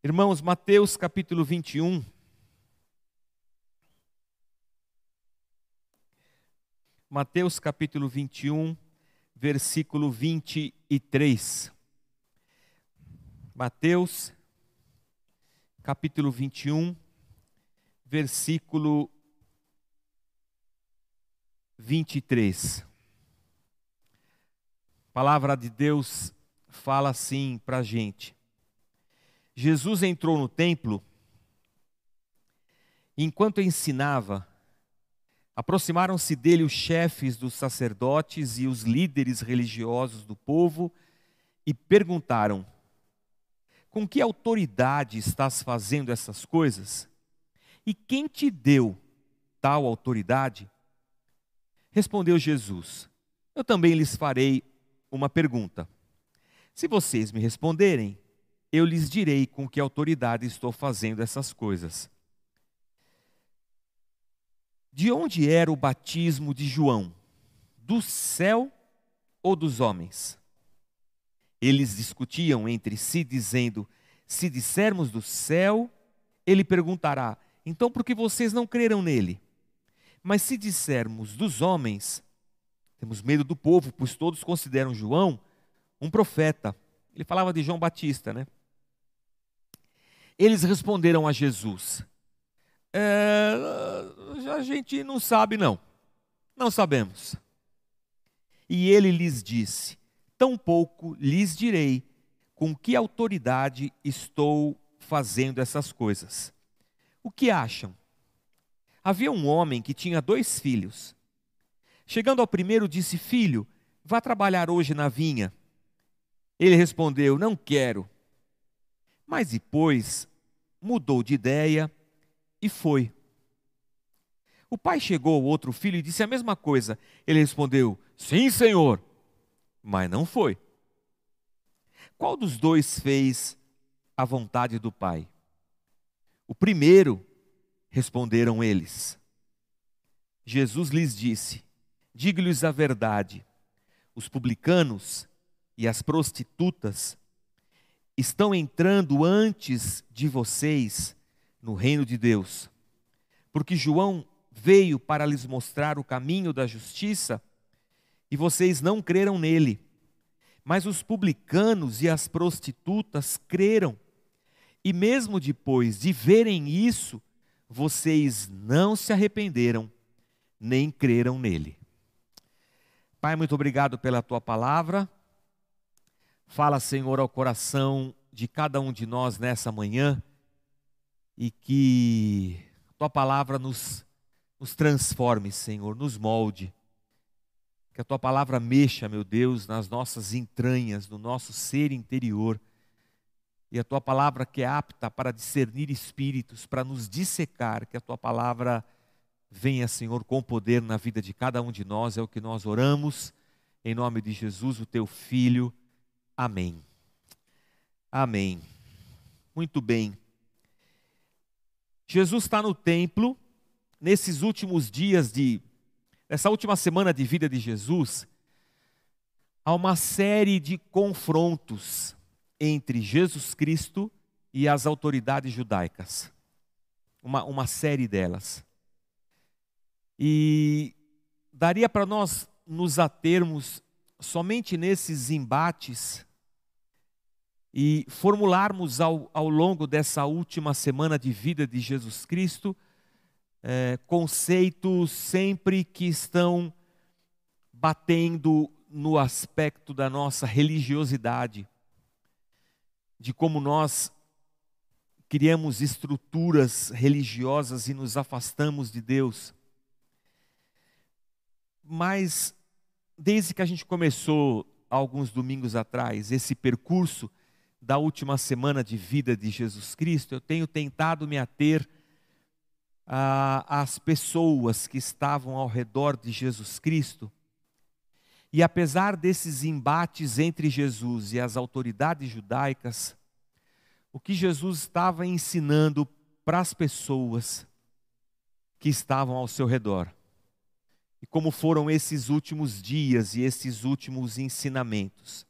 Irmãos, Mateus capítulo 21. Mateus capítulo 21, versículo 23. Mateus capítulo 21, versículo 23. A palavra de Deus fala assim para a gente. Jesus entrou no templo, e enquanto ensinava, aproximaram-se dele os chefes dos sacerdotes e os líderes religiosos do povo e perguntaram: Com que autoridade estás fazendo essas coisas? E quem te deu tal autoridade? Respondeu Jesus: Eu também lhes farei uma pergunta. Se vocês me responderem, eu lhes direi com que autoridade estou fazendo essas coisas. De onde era o batismo de João? Do céu ou dos homens? Eles discutiam entre si, dizendo: Se dissermos do céu, ele perguntará: Então por que vocês não creram nele? Mas se dissermos dos homens, temos medo do povo, pois todos consideram João um profeta. Ele falava de João Batista, né? Eles responderam a Jesus: é, A gente não sabe, não. Não sabemos. E ele lhes disse: Tampouco lhes direi com que autoridade estou fazendo essas coisas. O que acham? Havia um homem que tinha dois filhos. Chegando ao primeiro, disse: Filho, vá trabalhar hoje na vinha. Ele respondeu: Não quero. Mas depois mudou de ideia e foi. O pai chegou ao outro filho e disse a mesma coisa. Ele respondeu: Sim, senhor, mas não foi. Qual dos dois fez a vontade do pai? O primeiro, responderam eles. Jesus lhes disse: Digo-lhes a verdade, os publicanos e as prostitutas estão entrando antes de vocês no reino de Deus. Porque João veio para lhes mostrar o caminho da justiça e vocês não creram nele. Mas os publicanos e as prostitutas creram. E mesmo depois de verem isso, vocês não se arrependeram, nem creram nele. Pai, muito obrigado pela tua palavra. Fala, Senhor, ao coração de cada um de nós nessa manhã e que tua palavra nos, nos transforme, Senhor, nos molde. Que a tua palavra mexa, meu Deus, nas nossas entranhas, no nosso ser interior. E a tua palavra que é apta para discernir espíritos, para nos dissecar, que a tua palavra venha, Senhor, com poder na vida de cada um de nós, é o que nós oramos, em nome de Jesus, o teu Filho. Amém. Amém. Muito bem. Jesus está no templo, nesses últimos dias de. Nessa última semana de vida de Jesus, há uma série de confrontos entre Jesus Cristo e as autoridades judaicas. Uma, uma série delas. E daria para nós nos atermos somente nesses embates e formularmos ao, ao longo dessa última semana de vida de Jesus Cristo é, conceitos sempre que estão batendo no aspecto da nossa religiosidade, de como nós criamos estruturas religiosas e nos afastamos de Deus. Mas, desde que a gente começou, alguns domingos atrás, esse percurso da última semana de vida de Jesus Cristo, eu tenho tentado me ater às pessoas que estavam ao redor de Jesus Cristo. E apesar desses embates entre Jesus e as autoridades judaicas, o que Jesus estava ensinando para as pessoas que estavam ao seu redor. E como foram esses últimos dias e esses últimos ensinamentos.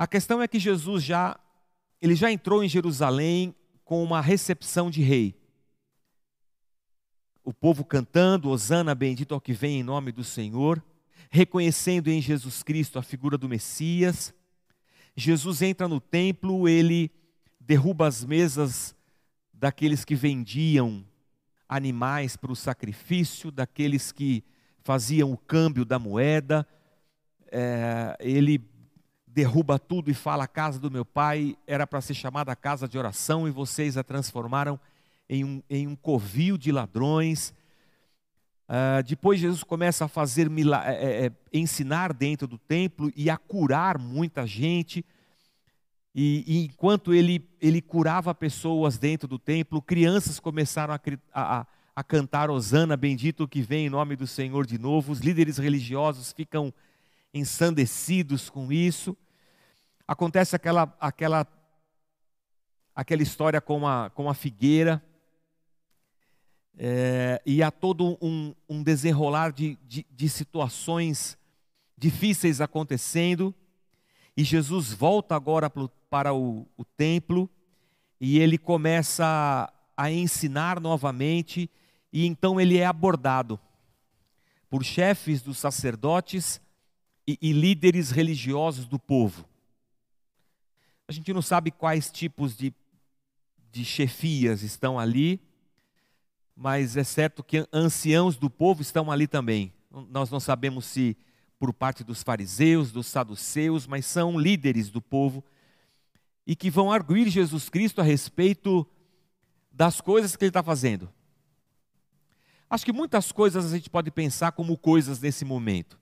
A questão é que Jesus já ele já entrou em Jerusalém com uma recepção de rei. O povo cantando, Hosana, bendito ao que vem em nome do Senhor, reconhecendo em Jesus Cristo a figura do Messias. Jesus entra no templo, ele derruba as mesas daqueles que vendiam animais para o sacrifício, daqueles que faziam o câmbio da moeda. É, ele derruba tudo e fala: a casa do meu pai era para ser chamada casa de oração e vocês a transformaram em um, em um covil de ladrões. Uh, depois Jesus começa a fazer é, é, ensinar dentro do templo e a curar muita gente. E, e, enquanto ele, ele curava pessoas dentro do templo, crianças começaram a, a, a cantar Osana, bendito que vem em nome do Senhor de novo. Os líderes religiosos ficam ensandecidos com isso. Acontece aquela, aquela, aquela história com a, com a figueira. É, e há todo um, um desenrolar de, de, de situações difíceis acontecendo. E Jesus volta agora para o, o templo e ele começa a ensinar novamente. E então ele é abordado por chefes dos sacerdotes e, e líderes religiosos do povo. A gente não sabe quais tipos de, de chefias estão ali, mas é certo que anciãos do povo estão ali também. Nós não sabemos se por parte dos fariseus, dos saduceus, mas são líderes do povo e que vão arguir Jesus Cristo a respeito das coisas que ele está fazendo. Acho que muitas coisas a gente pode pensar como coisas nesse momento.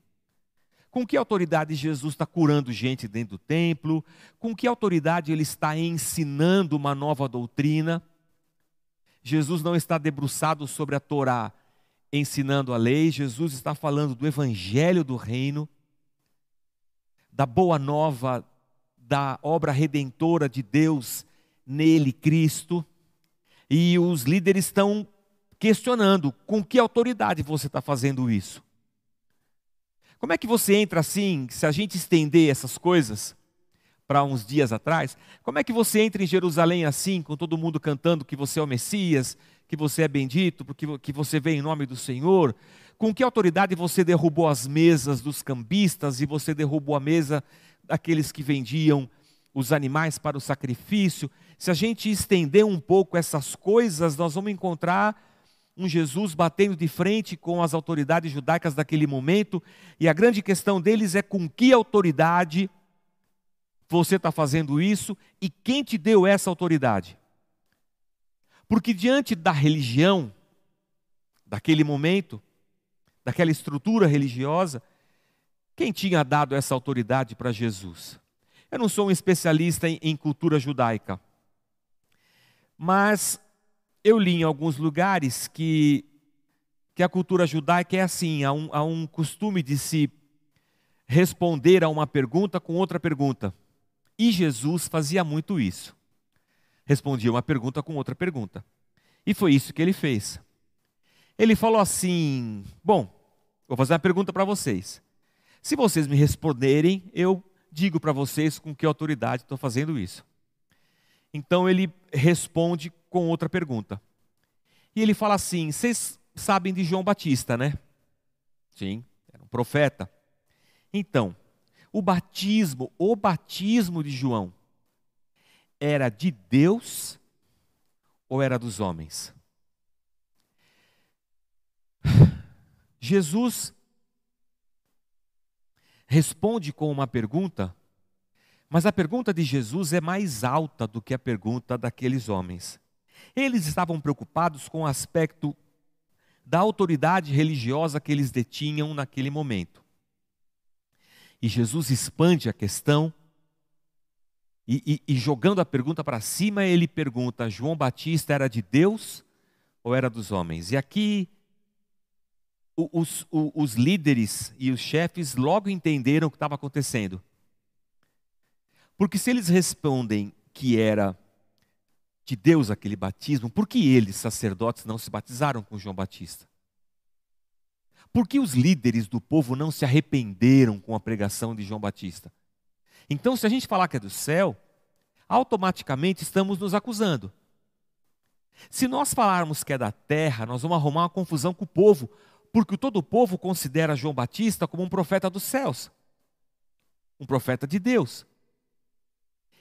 Com que autoridade Jesus está curando gente dentro do templo? Com que autoridade ele está ensinando uma nova doutrina? Jesus não está debruçado sobre a Torá ensinando a lei, Jesus está falando do evangelho do reino, da boa nova, da obra redentora de Deus nele, Cristo. E os líderes estão questionando com que autoridade você está fazendo isso. Como é que você entra assim, se a gente estender essas coisas para uns dias atrás, como é que você entra em Jerusalém assim, com todo mundo cantando que você é o Messias, que você é bendito, porque que você vem em nome do Senhor? Com que autoridade você derrubou as mesas dos cambistas e você derrubou a mesa daqueles que vendiam os animais para o sacrifício? Se a gente estender um pouco essas coisas, nós vamos encontrar um Jesus batendo de frente com as autoridades judaicas daquele momento, e a grande questão deles é com que autoridade você está fazendo isso e quem te deu essa autoridade. Porque diante da religião, daquele momento, daquela estrutura religiosa, quem tinha dado essa autoridade para Jesus? Eu não sou um especialista em, em cultura judaica, mas eu li em alguns lugares que, que a cultura judaica é assim: há um, há um costume de se responder a uma pergunta com outra pergunta. E Jesus fazia muito isso. Respondia uma pergunta com outra pergunta. E foi isso que ele fez. Ele falou assim: Bom, vou fazer uma pergunta para vocês. Se vocês me responderem, eu digo para vocês com que autoridade estou fazendo isso. Então ele responde com outra pergunta. E ele fala assim: vocês sabem de João Batista, né? Sim, era um profeta. Então, o batismo, o batismo de João, era de Deus ou era dos homens? Jesus responde com uma pergunta, mas a pergunta de Jesus é mais alta do que a pergunta daqueles homens. Eles estavam preocupados com o aspecto da autoridade religiosa que eles detinham naquele momento. E Jesus expande a questão e, e, e jogando a pergunta para cima, ele pergunta: João Batista era de Deus ou era dos homens? E aqui os, os, os líderes e os chefes logo entenderam o que estava acontecendo. Porque se eles respondem que era de Deus aquele batismo, por que eles, sacerdotes, não se batizaram com João Batista? Por que os líderes do povo não se arrependeram com a pregação de João Batista? Então, se a gente falar que é do céu, automaticamente estamos nos acusando. Se nós falarmos que é da terra, nós vamos arrumar uma confusão com o povo, porque todo o povo considera João Batista como um profeta dos céus, um profeta de Deus.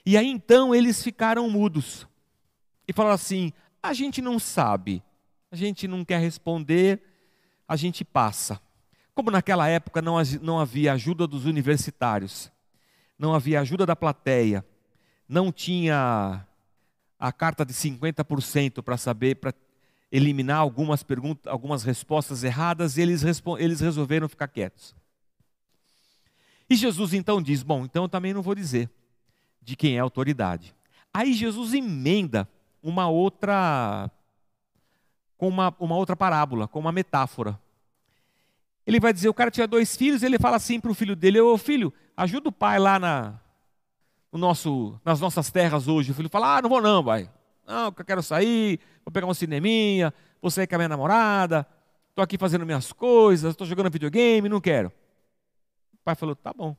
E aí então eles ficaram mudos e falaram assim: a gente não sabe, a gente não quer responder, a gente passa. Como naquela época não, não havia ajuda dos universitários, não havia ajuda da plateia, não tinha a carta de 50% para saber, para eliminar algumas perguntas, algumas respostas erradas, e eles, eles resolveram ficar quietos. E Jesus então diz: Bom, então eu também não vou dizer de quem é a autoridade. Aí Jesus emenda uma outra com uma, uma outra parábola, com uma metáfora. Ele vai dizer: o cara tinha dois filhos, ele fala assim para o filho dele: Ô filho, ajuda o pai lá na, no nosso, nas nossas terras hoje. O filho fala: Ah, não vou não, pai. Não, eu quero sair, vou pegar um cineminha, vou sair com a minha namorada, estou aqui fazendo minhas coisas, estou jogando videogame, não quero. O pai falou: Tá bom.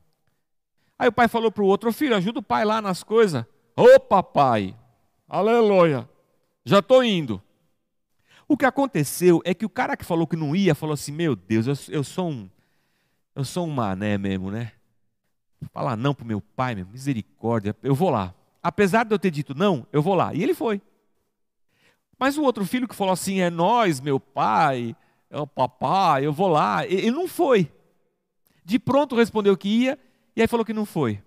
Aí o pai falou para o outro: Filho, ajuda o pai lá nas coisas. Ô papai, aleluia, já estou indo. O que aconteceu é que o cara que falou que não ia falou assim: Meu Deus, eu, eu sou um. Eu sou um mané mesmo, né? falar não para o meu pai, meu, misericórdia, eu vou lá. Apesar de eu ter dito não, eu vou lá. E ele foi. Mas o outro filho que falou assim, é nós, meu pai, é o papai, eu vou lá. Ele não foi. De pronto respondeu que ia, e aí falou que não foi.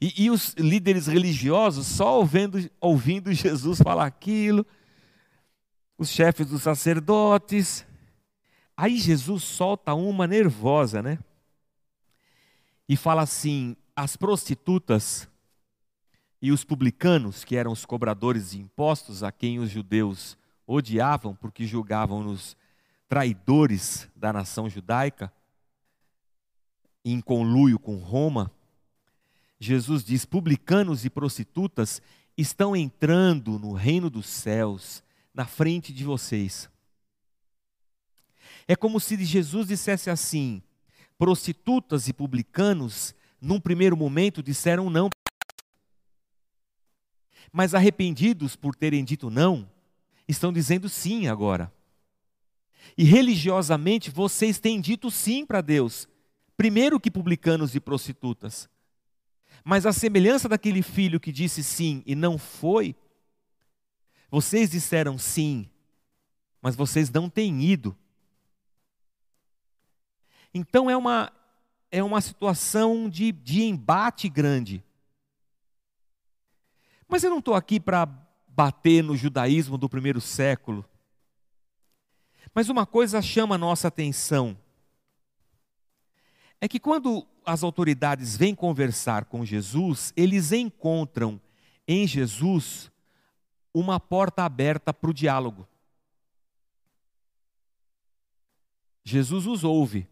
E, e os líderes religiosos só ouvindo, ouvindo Jesus falar aquilo, os chefes dos sacerdotes. Aí Jesus solta uma nervosa, né? e fala assim: as prostitutas e os publicanos, que eram os cobradores de impostos, a quem os judeus odiavam porque julgavam-nos traidores da nação judaica, em conluio com Roma, Jesus diz: publicanos e prostitutas estão entrando no reino dos céus na frente de vocês. É como se Jesus dissesse assim: prostitutas e publicanos, num primeiro momento, disseram não. Mas arrependidos por terem dito não, estão dizendo sim agora. E religiosamente vocês têm dito sim para Deus, primeiro que publicanos e prostitutas. Mas a semelhança daquele filho que disse sim e não foi, vocês disseram sim, mas vocês não têm ido então é uma, é uma situação de, de embate grande. Mas eu não estou aqui para bater no judaísmo do primeiro século. Mas uma coisa chama a nossa atenção. É que quando as autoridades vêm conversar com Jesus, eles encontram em Jesus uma porta aberta para o diálogo. Jesus os ouve.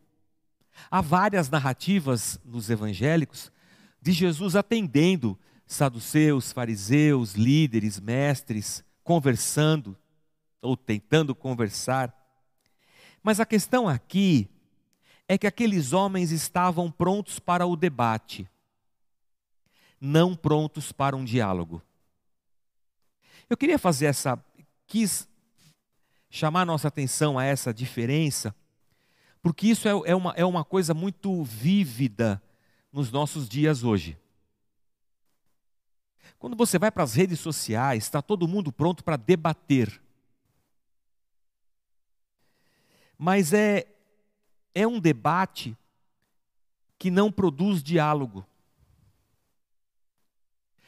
Há várias narrativas nos evangélicos de Jesus atendendo saduceus, fariseus, líderes, mestres, conversando ou tentando conversar. Mas a questão aqui é que aqueles homens estavam prontos para o debate, não prontos para um diálogo. Eu queria fazer essa, quis chamar nossa atenção a essa diferença porque isso é, é, uma, é uma coisa muito vívida nos nossos dias hoje. Quando você vai para as redes sociais, está todo mundo pronto para debater. Mas é, é um debate que não produz diálogo.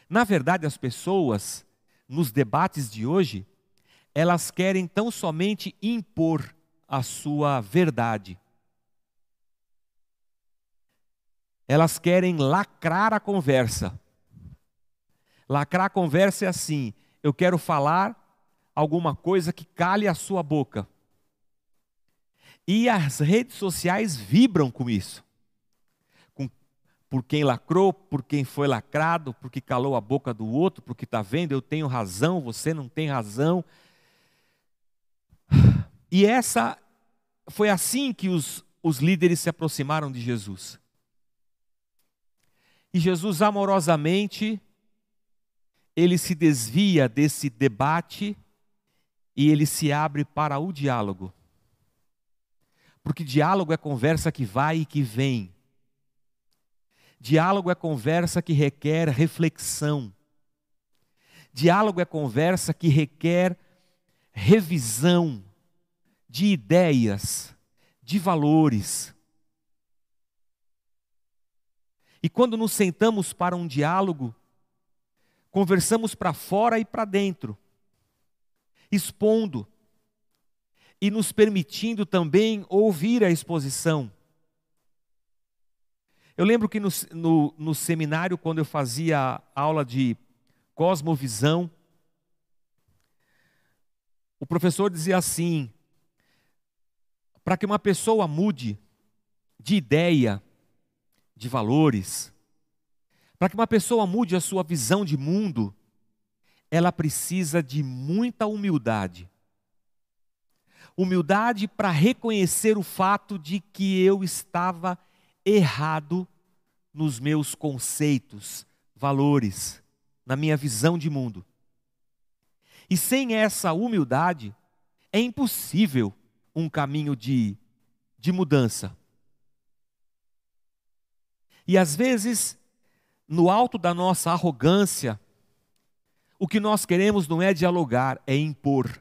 Na verdade, as pessoas, nos debates de hoje, elas querem tão somente impor a sua verdade. Elas querem lacrar a conversa. Lacrar a conversa é assim: eu quero falar alguma coisa que cale a sua boca. E as redes sociais vibram com isso. Com, por quem lacrou, por quem foi lacrado, porque calou a boca do outro, porque está vendo, eu tenho razão, você não tem razão. E essa foi assim que os, os líderes se aproximaram de Jesus. E Jesus amorosamente ele se desvia desse debate e ele se abre para o diálogo. Porque diálogo é conversa que vai e que vem. Diálogo é conversa que requer reflexão. Diálogo é conversa que requer revisão de ideias, de valores. E quando nos sentamos para um diálogo, conversamos para fora e para dentro, expondo e nos permitindo também ouvir a exposição. Eu lembro que no, no, no seminário, quando eu fazia aula de cosmovisão, o professor dizia assim: para que uma pessoa mude de ideia, de valores, para que uma pessoa mude a sua visão de mundo, ela precisa de muita humildade. Humildade para reconhecer o fato de que eu estava errado nos meus conceitos, valores, na minha visão de mundo. E sem essa humildade, é impossível um caminho de, de mudança. E às vezes, no alto da nossa arrogância, o que nós queremos não é dialogar, é impor,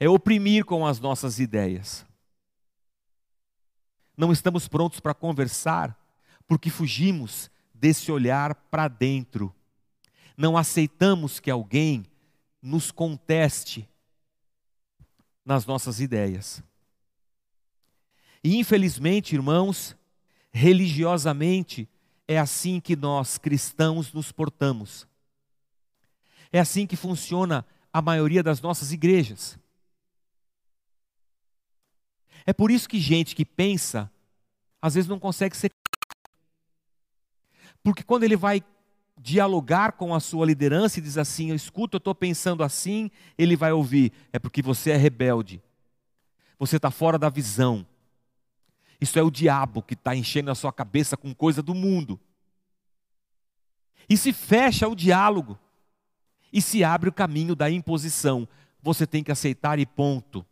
é oprimir com as nossas ideias. Não estamos prontos para conversar porque fugimos desse olhar para dentro. Não aceitamos que alguém nos conteste nas nossas ideias. E infelizmente, irmãos, religiosamente, é assim que nós cristãos nos portamos. É assim que funciona a maioria das nossas igrejas. É por isso que gente que pensa, às vezes não consegue ser. Porque quando ele vai dialogar com a sua liderança e diz assim: Eu escuto, eu estou pensando assim, ele vai ouvir: É porque você é rebelde, você está fora da visão. Isso é o diabo que está enchendo a sua cabeça com coisa do mundo. E se fecha o diálogo, e se abre o caminho da imposição. Você tem que aceitar e ponto.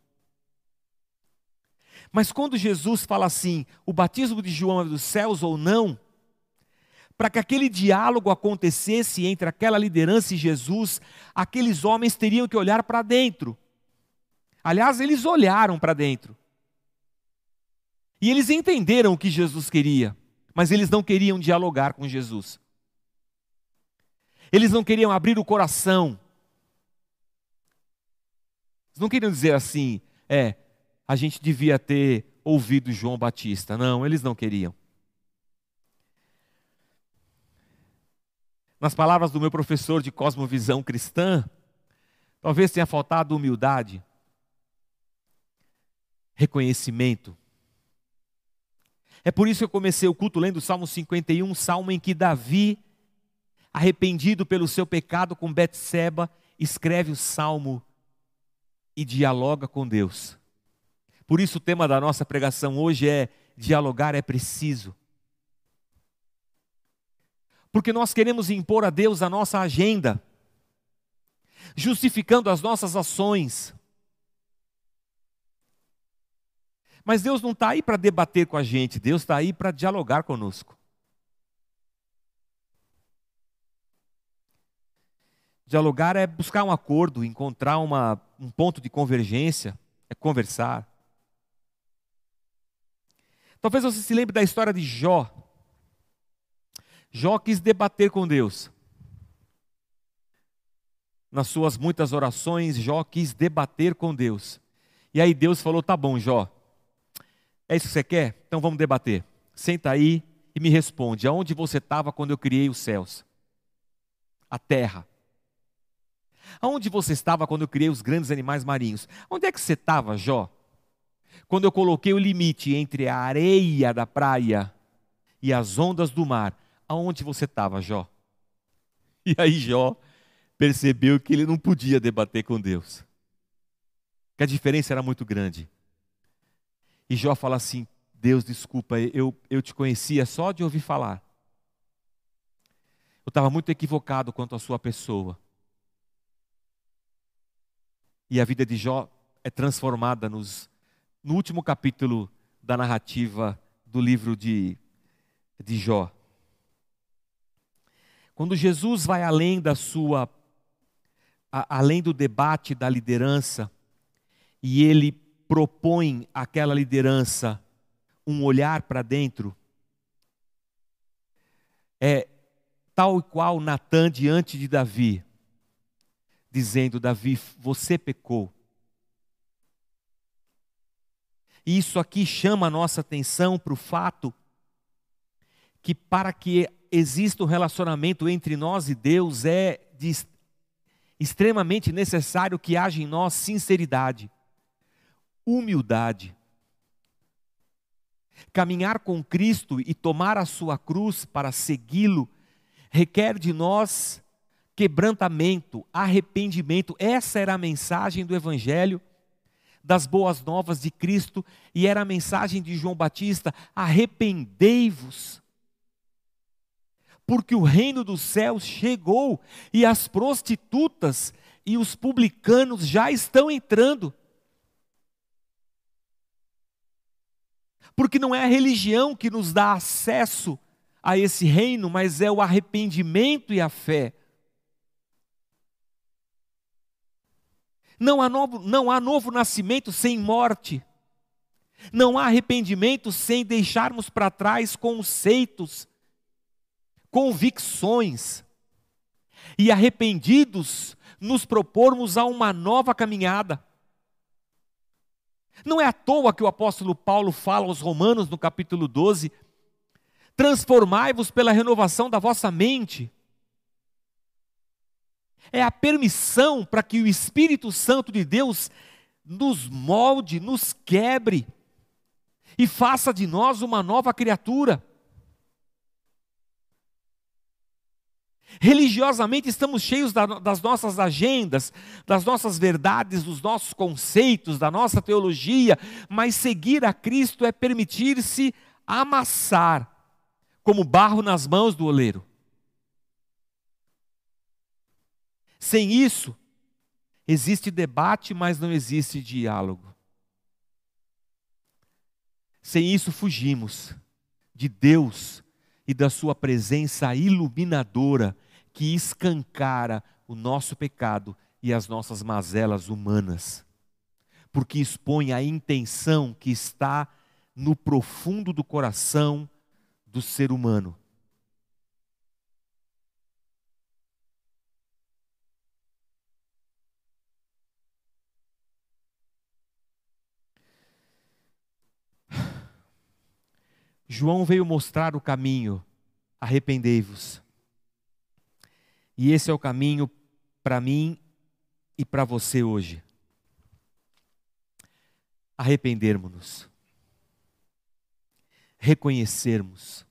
Mas quando Jesus fala assim, o batismo de João é dos céus ou não, para que aquele diálogo acontecesse entre aquela liderança e Jesus, aqueles homens teriam que olhar para dentro. Aliás, eles olharam para dentro. E eles entenderam o que Jesus queria, mas eles não queriam dialogar com Jesus. Eles não queriam abrir o coração. Eles não queriam dizer assim, é, a gente devia ter ouvido João Batista. Não, eles não queriam. nas palavras do meu professor de cosmovisão cristã, talvez tenha faltado humildade, reconhecimento. É por isso que eu comecei o culto lendo o Salmo 51, salmo em que Davi, arrependido pelo seu pecado com Betseba, escreve o salmo e dialoga com Deus. Por isso o tema da nossa pregação hoje é dialogar é preciso porque nós queremos impor a Deus a nossa agenda, justificando as nossas ações. Mas Deus não está aí para debater com a gente, Deus está aí para dialogar conosco. Dialogar é buscar um acordo, encontrar uma, um ponto de convergência, é conversar. Talvez você se lembre da história de Jó. Jó quis debater com Deus. Nas suas muitas orações, Jó quis debater com Deus. E aí Deus falou: tá bom, Jó, é isso que você quer? Então vamos debater. Senta aí e me responde: aonde você estava quando eu criei os céus? A terra. Aonde você estava quando eu criei os grandes animais marinhos? Onde é que você estava, Jó? Quando eu coloquei o limite entre a areia da praia e as ondas do mar, aonde você estava, Jó? E aí Jó percebeu que ele não podia debater com Deus. Que a diferença era muito grande. E Jó fala assim: Deus, desculpa, eu, eu te conhecia só de ouvir falar. ou estava muito equivocado quanto à sua pessoa. E a vida de Jó é transformada nos, no último capítulo da narrativa do livro de, de Jó. Quando Jesus vai além da sua, a, além do debate da liderança, e ele propõe àquela liderança um olhar para dentro, é tal e qual Natan diante de Davi, dizendo: Davi, você pecou. Isso aqui chama a nossa atenção para o fato que, para que exista um relacionamento entre nós e Deus, é de, extremamente necessário que haja em nós sinceridade, humildade. Caminhar com Cristo e tomar a sua cruz para segui-lo requer de nós quebrantamento, arrependimento. Essa era a mensagem do Evangelho, das boas novas de Cristo, e era a mensagem de João Batista: arrependei-vos, porque o reino dos céus chegou e as prostitutas e os publicanos já estão entrando. Porque não é a religião que nos dá acesso a esse reino, mas é o arrependimento e a fé. Não há novo, não há novo nascimento sem morte. Não há arrependimento sem deixarmos para trás conceitos, convicções. E arrependidos, nos propormos a uma nova caminhada. Não é à toa que o apóstolo Paulo fala aos Romanos no capítulo 12: transformai-vos pela renovação da vossa mente é a permissão para que o Espírito Santo de Deus nos molde, nos quebre e faça de nós uma nova criatura. Religiosamente estamos cheios das nossas agendas, das nossas verdades, dos nossos conceitos, da nossa teologia, mas seguir a Cristo é permitir-se amassar como barro nas mãos do oleiro. Sem isso, existe debate, mas não existe diálogo. Sem isso, fugimos de Deus e da Sua presença iluminadora que escancara o nosso pecado e as nossas mazelas humanas, porque expõe a intenção que está no profundo do coração do ser humano. João veio mostrar o caminho, arrependei-vos. E esse é o caminho para mim e para você hoje. Arrependermos-nos, reconhecermos,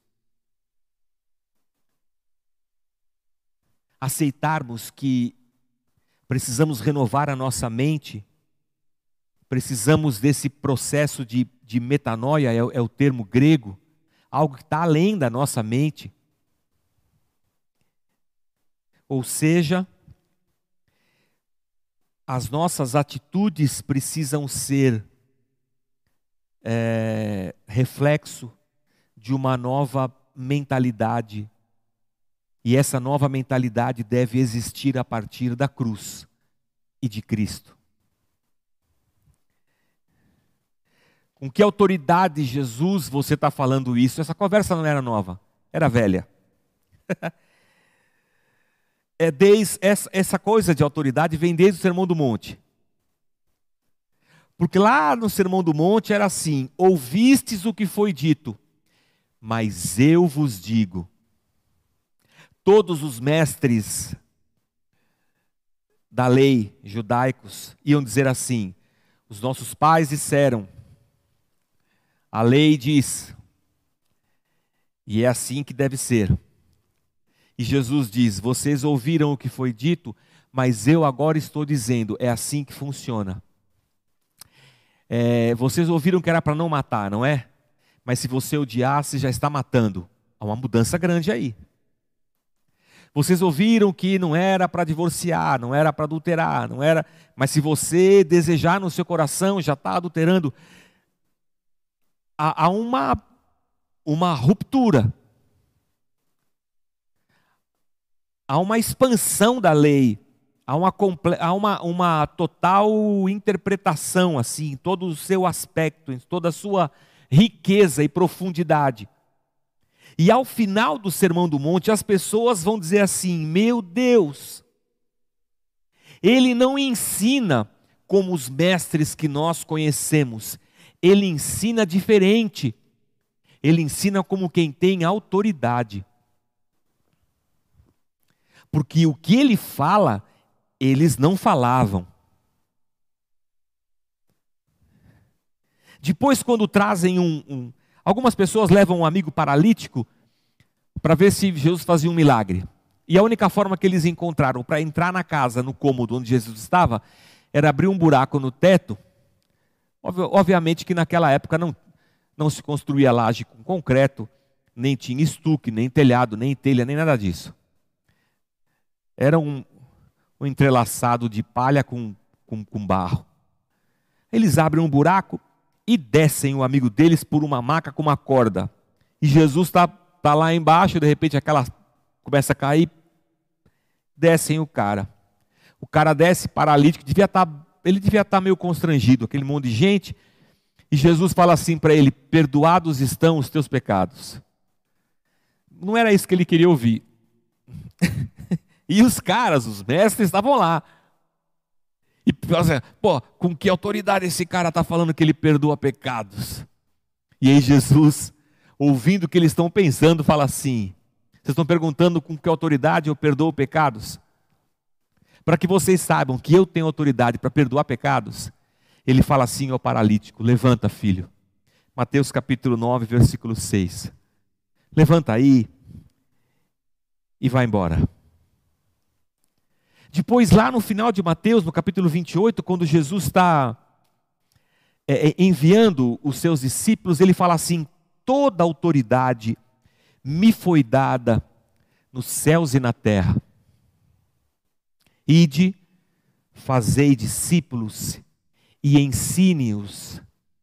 aceitarmos que precisamos renovar a nossa mente, precisamos desse processo de, de metanoia, é, é o termo grego algo que está além da nossa mente. Ou seja, as nossas atitudes precisam ser é, reflexo de uma nova mentalidade. E essa nova mentalidade deve existir a partir da cruz e de Cristo. Com que autoridade, Jesus, você está falando isso? Essa conversa não era nova, era velha. é desde essa, essa coisa de autoridade vem desde o Sermão do Monte. Porque lá no Sermão do Monte era assim: ouvistes o que foi dito, mas eu vos digo. Todos os mestres da lei judaicos iam dizer assim: os nossos pais disseram, a lei diz, e é assim que deve ser. E Jesus diz: Vocês ouviram o que foi dito, mas eu agora estou dizendo, é assim que funciona. É, vocês ouviram que era para não matar, não é? Mas se você odiasse, já está matando. Há uma mudança grande aí. Vocês ouviram que não era para divorciar, não era para adulterar, não era. Mas se você desejar no seu coração, já está adulterando. Há, há uma, uma ruptura. Há uma expansão da lei. Há uma, há uma, uma total interpretação, assim, em todo o seu aspecto, em toda a sua riqueza e profundidade. E ao final do Sermão do Monte, as pessoas vão dizer assim: Meu Deus, ele não ensina como os mestres que nós conhecemos, ele ensina diferente. Ele ensina como quem tem autoridade. Porque o que ele fala, eles não falavam. Depois, quando trazem um, um, Algumas pessoas levam um amigo paralítico para ver se Jesus fazia um milagre. E a única forma que eles encontraram para entrar na casa, no cômodo onde Jesus estava, era abrir um buraco no teto. Obviamente que naquela época não, não se construía laje com concreto, nem tinha estuque, nem telhado, nem telha, nem nada disso. Era um, um entrelaçado de palha com, com, com barro. Eles abrem um buraco, e descem o amigo deles por uma maca com uma corda. E Jesus está tá lá embaixo, de repente aquela começa a cair, descem o cara. O cara desce paralítico, devia estar, tá, ele devia estar meio constrangido, aquele monte de gente. E Jesus fala assim para ele: Perdoados estão os teus pecados. Não era isso que ele queria ouvir. e os caras, os mestres, estavam lá. E pô, com que autoridade esse cara está falando que ele perdoa pecados? E aí Jesus, ouvindo o que eles estão pensando, fala assim: Vocês estão perguntando com que autoridade eu perdoo pecados? Para que vocês saibam que eu tenho autoridade para perdoar pecados, ele fala assim ao paralítico: Levanta, filho. Mateus capítulo 9, versículo 6. Levanta aí e vai embora. Depois, lá no final de Mateus, no capítulo 28, quando Jesus está é, é, enviando os seus discípulos, ele fala assim: toda autoridade me foi dada nos céus e na terra. Ide, fazei discípulos e ensine-os,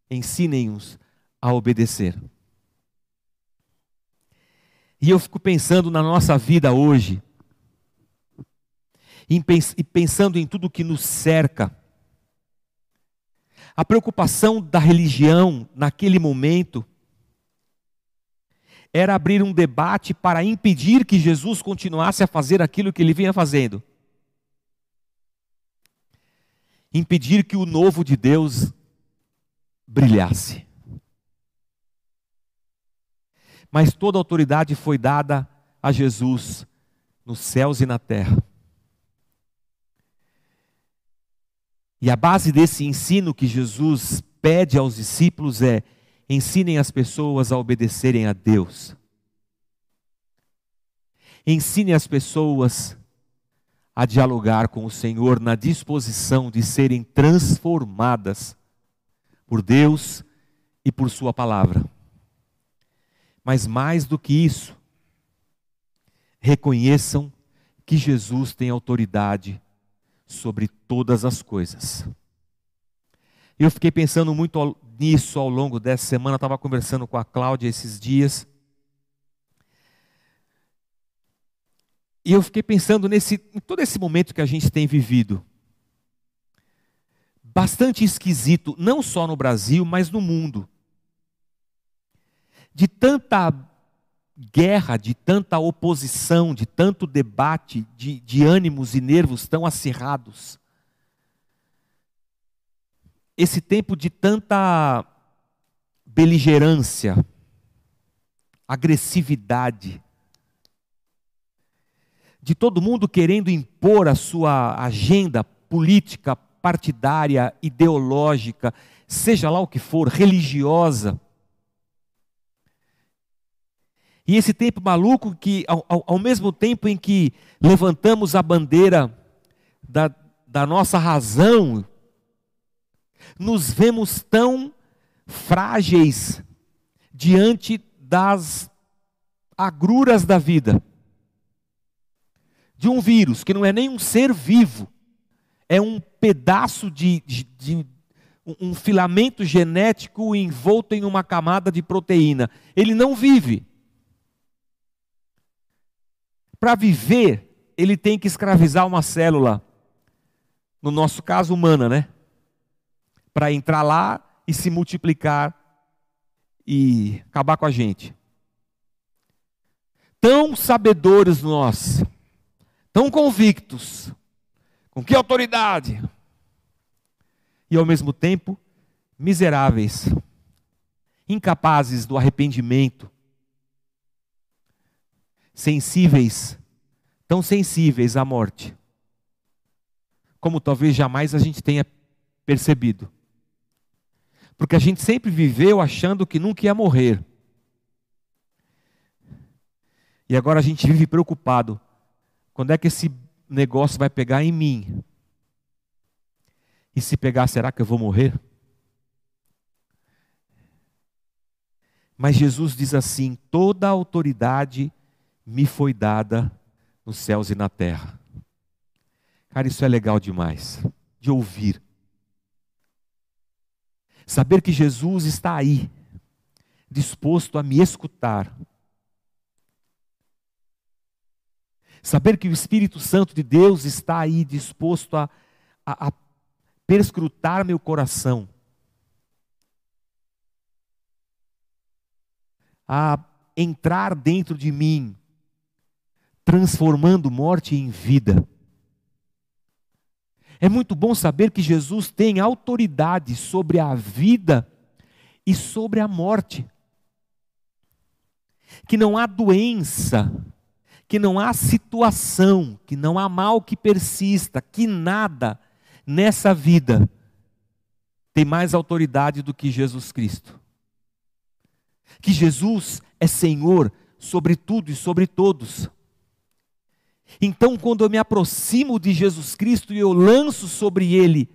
ensinem-os a obedecer. E eu fico pensando na nossa vida hoje, e pensando em tudo que nos cerca. A preocupação da religião naquele momento era abrir um debate para impedir que Jesus continuasse a fazer aquilo que ele vinha fazendo. Impedir que o novo de Deus brilhasse. Mas toda autoridade foi dada a Jesus nos céus e na terra. E a base desse ensino que Jesus pede aos discípulos é: ensinem as pessoas a obedecerem a Deus. Ensine as pessoas a dialogar com o Senhor na disposição de serem transformadas por Deus e por Sua palavra. Mas mais do que isso, reconheçam que Jesus tem autoridade sobre todas as coisas. Eu fiquei pensando muito nisso ao longo dessa semana, estava conversando com a Cláudia esses dias. E eu fiquei pensando nesse, em todo esse momento que a gente tem vivido. Bastante esquisito, não só no Brasil, mas no mundo. De tanta guerra, de tanta oposição, de tanto debate, de, de ânimos e nervos tão acirrados. Esse tempo de tanta beligerância, agressividade, de todo mundo querendo impor a sua agenda política, partidária, ideológica, seja lá o que for, religiosa. E esse tempo maluco que, ao, ao, mesmo tempo em que levantamos a bandeira da, da nossa razão, nos vemos tão frágeis diante das agruras da vida. De um vírus, que não é nem um ser vivo, é um pedaço de, de, de um filamento genético envolto em uma camada de proteína. Ele não vive. Para viver, ele tem que escravizar uma célula, no nosso caso humana, né? Para entrar lá e se multiplicar e acabar com a gente. Tão sabedores nós, tão convictos, com que autoridade? E ao mesmo tempo, miseráveis, incapazes do arrependimento, sensíveis, tão sensíveis à morte, como talvez jamais a gente tenha percebido. Porque a gente sempre viveu achando que nunca ia morrer. E agora a gente vive preocupado. Quando é que esse negócio vai pegar em mim? E se pegar, será que eu vou morrer? Mas Jesus diz assim: toda a autoridade me foi dada nos céus e na terra. Cara, isso é legal demais de ouvir. Saber que Jesus está aí, disposto a me escutar. Saber que o Espírito Santo de Deus está aí, disposto a, a, a perscrutar meu coração. A entrar dentro de mim, transformando morte em vida. É muito bom saber que Jesus tem autoridade sobre a vida e sobre a morte. Que não há doença, que não há situação, que não há mal que persista, que nada nessa vida tem mais autoridade do que Jesus Cristo. Que Jesus é Senhor sobre tudo e sobre todos. Então, quando eu me aproximo de Jesus Cristo e eu lanço sobre Ele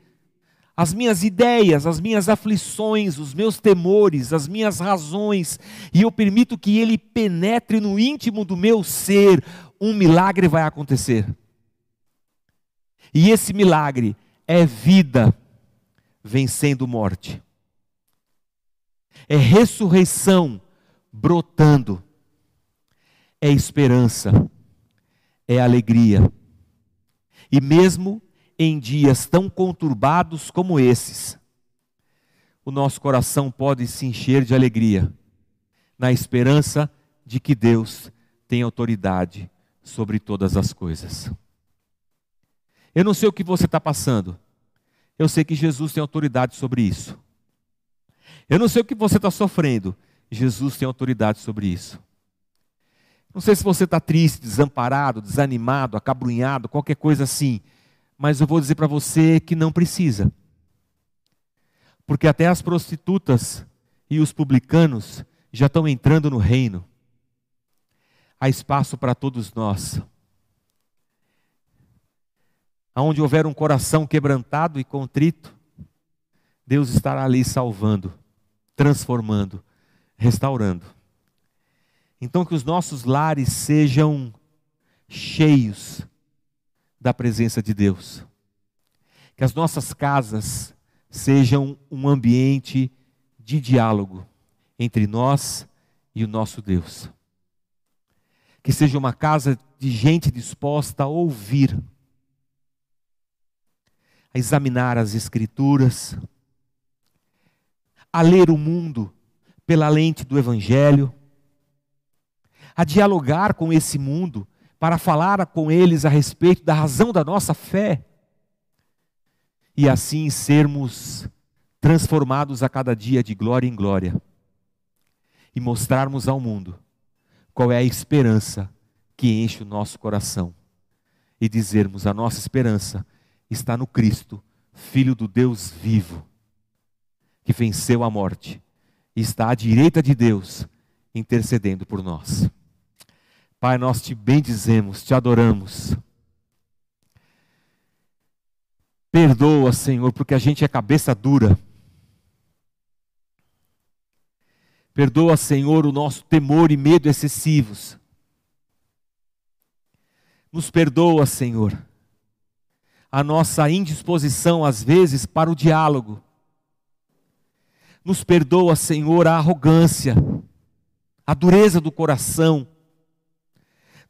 as minhas ideias, as minhas aflições, os meus temores, as minhas razões, e eu permito que Ele penetre no íntimo do meu ser, um milagre vai acontecer. E esse milagre é vida vencendo morte, é ressurreição brotando, é esperança. É alegria. E mesmo em dias tão conturbados como esses, o nosso coração pode se encher de alegria, na esperança de que Deus tem autoridade sobre todas as coisas. Eu não sei o que você está passando, eu sei que Jesus tem autoridade sobre isso. Eu não sei o que você está sofrendo, Jesus tem autoridade sobre isso. Não sei se você está triste, desamparado, desanimado, acabrunhado, qualquer coisa assim, mas eu vou dizer para você que não precisa. Porque até as prostitutas e os publicanos já estão entrando no reino. Há espaço para todos nós. Aonde houver um coração quebrantado e contrito, Deus estará ali salvando, transformando, restaurando. Então, que os nossos lares sejam cheios da presença de Deus. Que as nossas casas sejam um ambiente de diálogo entre nós e o nosso Deus. Que seja uma casa de gente disposta a ouvir, a examinar as Escrituras, a ler o mundo pela lente do Evangelho a dialogar com esse mundo, para falar com eles a respeito da razão da nossa fé. E assim sermos transformados a cada dia de glória em glória. E mostrarmos ao mundo qual é a esperança que enche o nosso coração. E dizermos: a nossa esperança está no Cristo, Filho do Deus vivo, que venceu a morte e está à direita de Deus, intercedendo por nós. Pai, nós te bendizemos, te adoramos. Perdoa, Senhor, porque a gente é cabeça dura. Perdoa, Senhor, o nosso temor e medo excessivos. Nos perdoa, Senhor, a nossa indisposição, às vezes, para o diálogo. Nos perdoa, Senhor, a arrogância, a dureza do coração.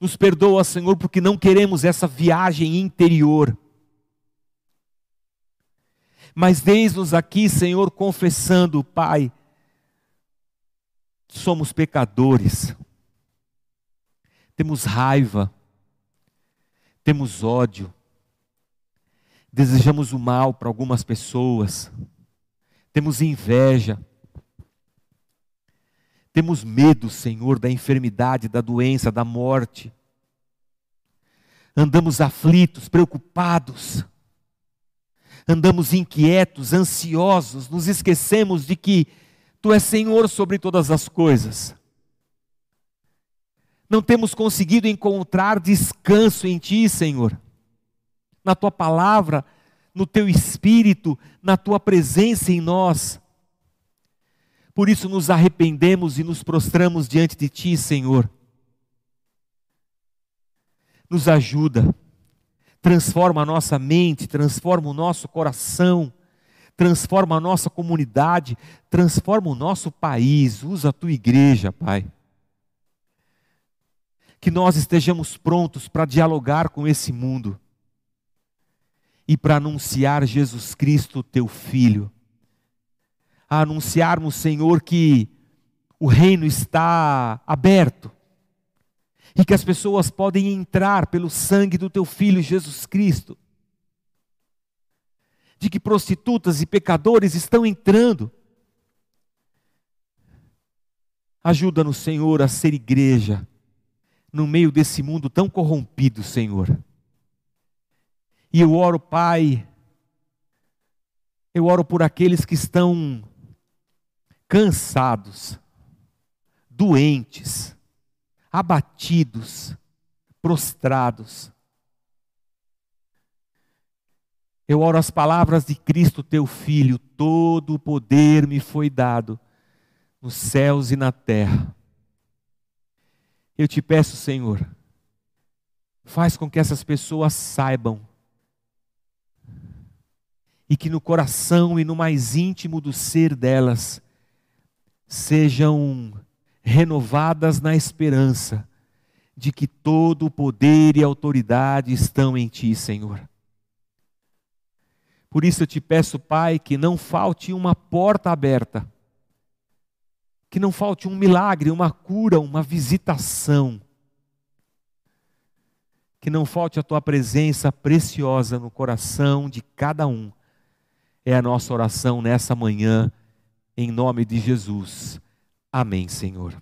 Nos perdoa, Senhor, porque não queremos essa viagem interior. Mas eis-nos aqui, Senhor, confessando, Pai, somos pecadores, temos raiva, temos ódio, desejamos o mal para algumas pessoas, temos inveja, temos medo, Senhor, da enfermidade, da doença, da morte. Andamos aflitos, preocupados. Andamos inquietos, ansiosos, nos esquecemos de que Tu és Senhor sobre todas as coisas. Não temos conseguido encontrar descanso em Ti, Senhor, na Tua palavra, no Teu Espírito, na Tua presença em nós. Por isso nos arrependemos e nos prostramos diante de Ti, Senhor. Nos ajuda, transforma a nossa mente, transforma o nosso coração transforma a nossa comunidade, transforma o nosso país, usa a tua igreja, Pai. Que nós estejamos prontos para dialogar com esse mundo e para anunciar Jesus Cristo, teu Filho. A anunciarmos, Senhor, que o reino está aberto e que as pessoas podem entrar pelo sangue do teu Filho Jesus Cristo de que prostitutas e pecadores estão entrando. Ajuda-nos, Senhor, a ser igreja no meio desse mundo tão corrompido, Senhor. E eu oro, Pai, eu oro por aqueles que estão cansados, doentes, abatidos, prostrados. Eu oro as palavras de Cristo, teu Filho: todo o poder me foi dado nos céus e na terra. Eu te peço, Senhor, faz com que essas pessoas saibam e que no coração e no mais íntimo do ser delas sejam renovadas na esperança de que todo o poder e autoridade estão em Ti, Senhor. Por isso eu te peço, Pai, que não falte uma porta aberta, que não falte um milagre, uma cura, uma visitação, que não falte a tua presença preciosa no coração de cada um. É a nossa oração nessa manhã, em nome de Jesus. Amém, Senhor.